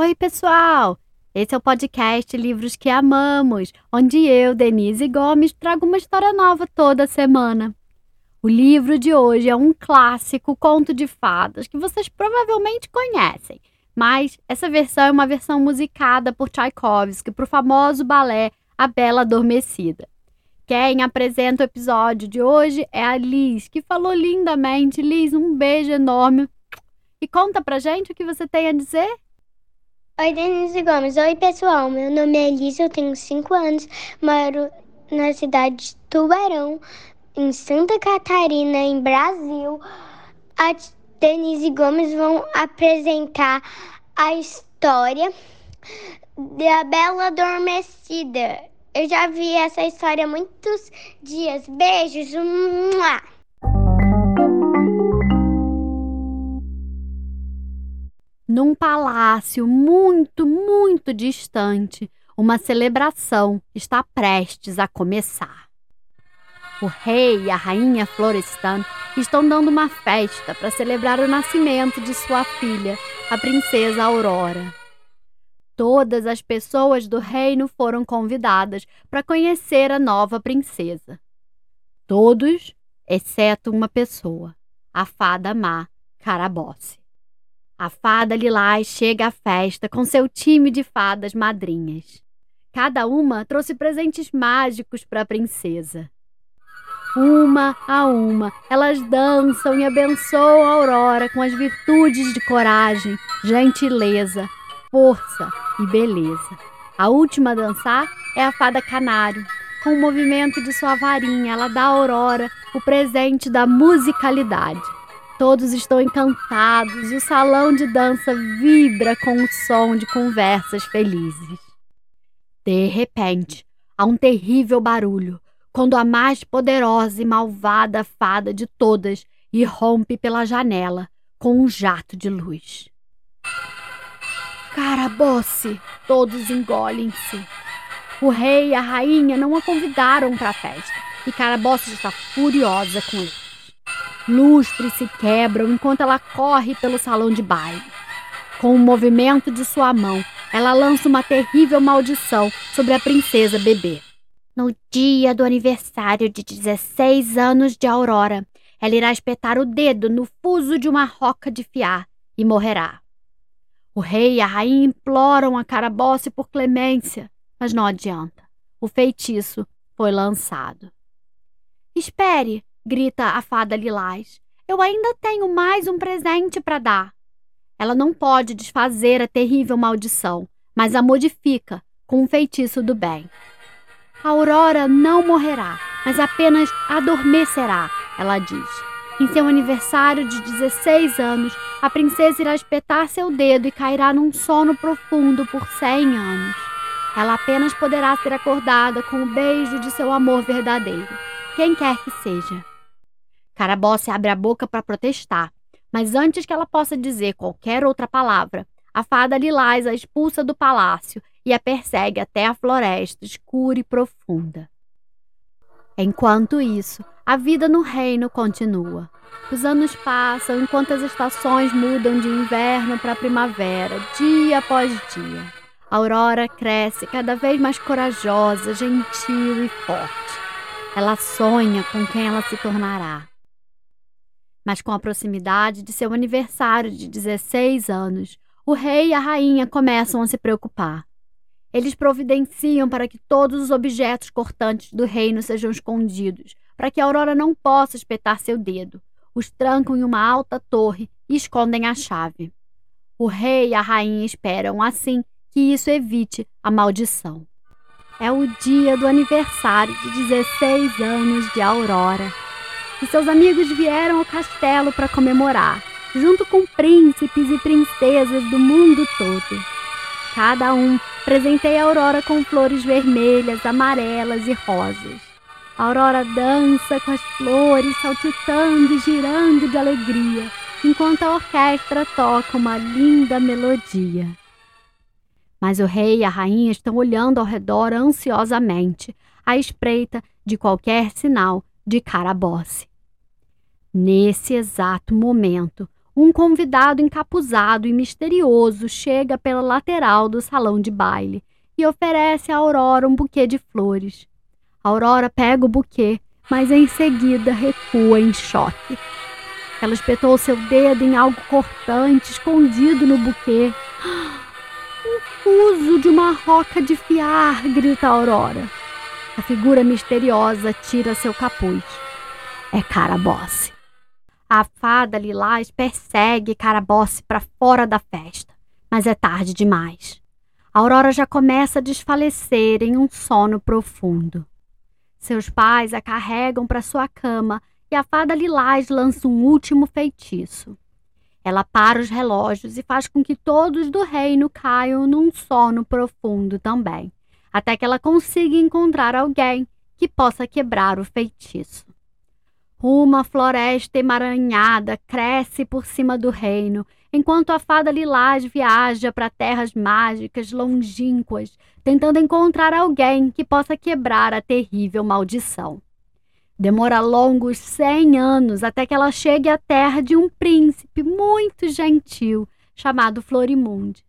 Oi, pessoal! Esse é o podcast Livros que Amamos, onde eu, Denise Gomes, trago uma história nova toda semana. O livro de hoje é um clássico conto de fadas que vocês provavelmente conhecem, mas essa versão é uma versão musicada por Tchaikovsky para o famoso balé A Bela Adormecida. Quem apresenta o episódio de hoje é a Liz, que falou lindamente. Liz, um beijo enorme. E conta pra gente o que você tem a dizer. Oi, Denise Gomes. Oi, pessoal. Meu nome é Elisa, eu tenho 5 anos, moro na cidade de Tubarão, em Santa Catarina, em Brasil. A Denise Gomes vão apresentar a história da Bela Adormecida. Eu já vi essa história há muitos dias. Beijos. Mua! Num palácio muito, muito distante, uma celebração está prestes a começar. O rei e a rainha Florestan estão dando uma festa para celebrar o nascimento de sua filha, a princesa Aurora. Todas as pessoas do reino foram convidadas para conhecer a nova princesa. Todos, exceto uma pessoa, a fada má Carabosse. A fada Lilás chega à festa com seu time de fadas madrinhas. Cada uma trouxe presentes mágicos para a princesa. Uma a uma, elas dançam e abençoam a Aurora com as virtudes de coragem, gentileza, força e beleza. A última a dançar é a fada Canário. Com o movimento de sua varinha, ela dá à Aurora o presente da musicalidade. Todos estão encantados e o salão de dança vibra com o som de conversas felizes. De repente, há um terrível barulho quando a mais poderosa e malvada fada de todas irrompe pela janela com um jato de luz. Carabosse! Todos engolem-se. O rei e a rainha não a convidaram para a festa e Carabosse está furiosa com ele. Lustres se quebram enquanto ela corre pelo salão de baile. Com um movimento de sua mão, ela lança uma terrível maldição sobre a princesa bebê. No dia do aniversário de 16 anos de Aurora, ela irá espetar o dedo no fuso de uma roca de fiar e morrerá. O rei e a rainha imploram a Carabosse por clemência, mas não adianta. O feitiço foi lançado. Espere, grita a fada lilás. Eu ainda tenho mais um presente para dar. Ela não pode desfazer a terrível maldição, mas a modifica com um feitiço do bem. A Aurora não morrerá, mas apenas adormecerá, ela diz. Em seu aniversário de 16 anos, a princesa irá espetar seu dedo e cairá num sono profundo por 100 anos. Ela apenas poderá ser acordada com o beijo de seu amor verdadeiro, quem quer que seja. Carabosse abre a boca para protestar, mas antes que ela possa dizer qualquer outra palavra, a fada Lilás a expulsa do palácio e a persegue até a floresta escura e profunda. Enquanto isso, a vida no reino continua. Os anos passam enquanto as estações mudam de inverno para primavera, dia após dia. A Aurora cresce cada vez mais corajosa, gentil e forte. Ela sonha com quem ela se tornará mas com a proximidade de seu aniversário de 16 anos, o rei e a rainha começam a se preocupar. Eles providenciam para que todos os objetos cortantes do reino sejam escondidos, para que a Aurora não possa espetar seu dedo. Os trancam em uma alta torre e escondem a chave. O rei e a rainha esperam, assim, que isso evite a maldição. É o dia do aniversário de 16 anos de Aurora e seus amigos vieram ao castelo para comemorar, junto com príncipes e princesas do mundo todo. Cada um presenteia a Aurora com flores vermelhas, amarelas e rosas. A Aurora dança com as flores, saltitando e girando de alegria, enquanto a orquestra toca uma linda melodia. Mas o rei e a rainha estão olhando ao redor ansiosamente, à espreita de qualquer sinal de Carabosse. Nesse exato momento, um convidado encapuzado e misterioso chega pela lateral do salão de baile e oferece a Aurora um buquê de flores. A Aurora pega o buquê, mas em seguida recua em choque. Ela espetou seu dedo em algo cortante escondido no buquê. Fuso de uma roca de fiar, grita a Aurora. A figura misteriosa tira seu capuz. É Carabosse. A fada Lilás persegue Carabosse para fora da festa, mas é tarde demais. A Aurora já começa a desfalecer em um sono profundo. Seus pais a carregam para sua cama e a fada Lilás lança um último feitiço. Ela para os relógios e faz com que todos do reino caiam num sono profundo também, até que ela consiga encontrar alguém que possa quebrar o feitiço. Uma floresta emaranhada cresce por cima do reino, enquanto a fada Lilás viaja para terras mágicas longínquas, tentando encontrar alguém que possa quebrar a terrível maldição. Demora longos cem anos até que ela chegue à terra de um príncipe muito gentil chamado Florimunde.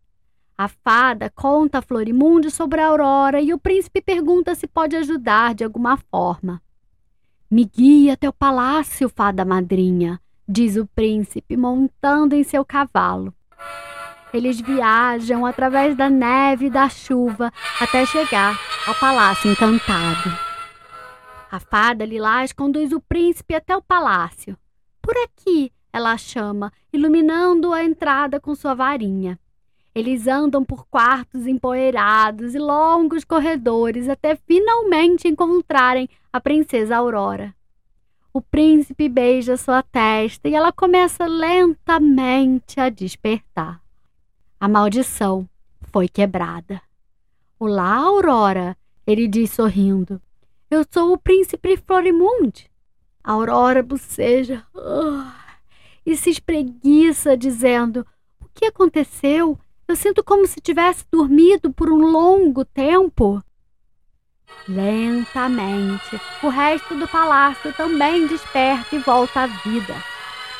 A fada conta a Florimunde sobre a aurora e o príncipe pergunta se pode ajudar de alguma forma. Me guia até o palácio, fada madrinha, diz o príncipe, montando em seu cavalo. Eles viajam através da neve e da chuva até chegar ao palácio encantado. A fada Lilás conduz o príncipe até o palácio. Por aqui, ela chama, iluminando a entrada com sua varinha. Eles andam por quartos empoeirados e longos corredores até finalmente encontrarem a princesa Aurora. O príncipe beija sua testa e ela começa lentamente a despertar. A maldição foi quebrada. Olá, Aurora, ele diz sorrindo. Eu sou o príncipe Florimund. Aurora boceja uh, e se espreguiça, dizendo: O que aconteceu? Eu sinto como se tivesse dormido por um longo tempo. Lentamente, o resto do palácio também desperta e volta à vida.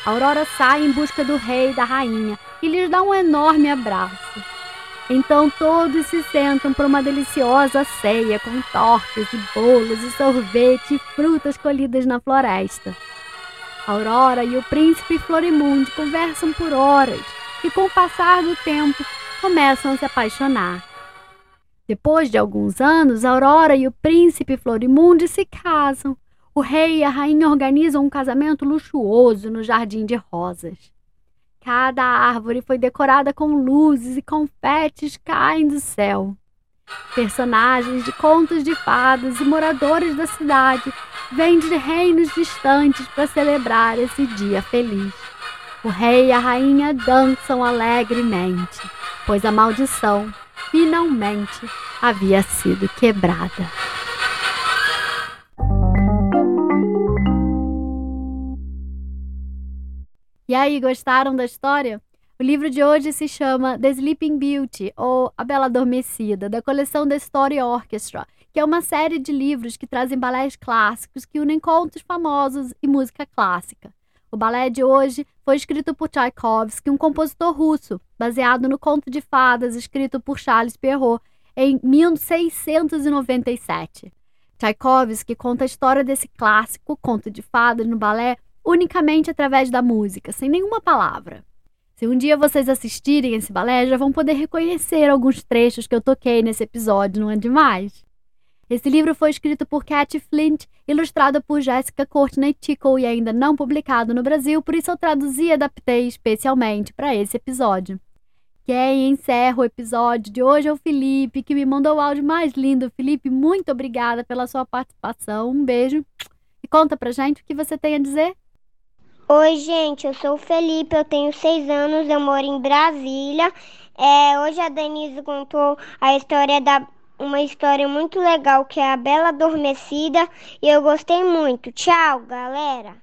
Aurora sai em busca do rei e da rainha e lhes dá um enorme abraço. Então todos se sentam para uma deliciosa ceia com tortas e bolos e sorvete e frutas colhidas na floresta. Aurora e o príncipe Florimundo conversam por horas e, com o passar do tempo, começam a se apaixonar. Depois de alguns anos, Aurora e o príncipe Florimundo se casam. O rei e a rainha organizam um casamento luxuoso no jardim de rosas. Cada árvore foi decorada com luzes e confetes caem do céu. Personagens de contos de fadas e moradores da cidade vêm de reinos distantes para celebrar esse dia feliz. O rei e a rainha dançam alegremente pois a maldição finalmente havia sido quebrada. E aí, gostaram da história? O livro de hoje se chama The Sleeping Beauty, ou A Bela Adormecida, da coleção The Story Orchestra, que é uma série de livros que trazem balés clássicos que unem contos famosos e música clássica. O balé de hoje foi escrito por Tchaikovsky, um compositor russo, baseado no conto de fadas escrito por Charles Perrault em 1697. Tchaikovsky conta a história desse clássico conto de fadas no balé unicamente através da música, sem nenhuma palavra. Se um dia vocês assistirem esse balé, já vão poder reconhecer alguns trechos que eu toquei nesse episódio, não é demais? Esse livro foi escrito por Cat Flint, ilustrado por Jessica Courtney Tickle e ainda não publicado no Brasil, por isso eu traduzi e adaptei especialmente para esse episódio. Quem encerra o episódio de hoje é o Felipe, que me mandou o áudio mais lindo. Felipe, muito obrigada pela sua participação. Um beijo. E conta pra gente o que você tem a dizer. Oi, gente, eu sou o Felipe, eu tenho seis anos, eu moro em Brasília. É, hoje a Denise contou a história da uma história muito legal que é a Bela Adormecida e eu gostei muito. Tchau, galera!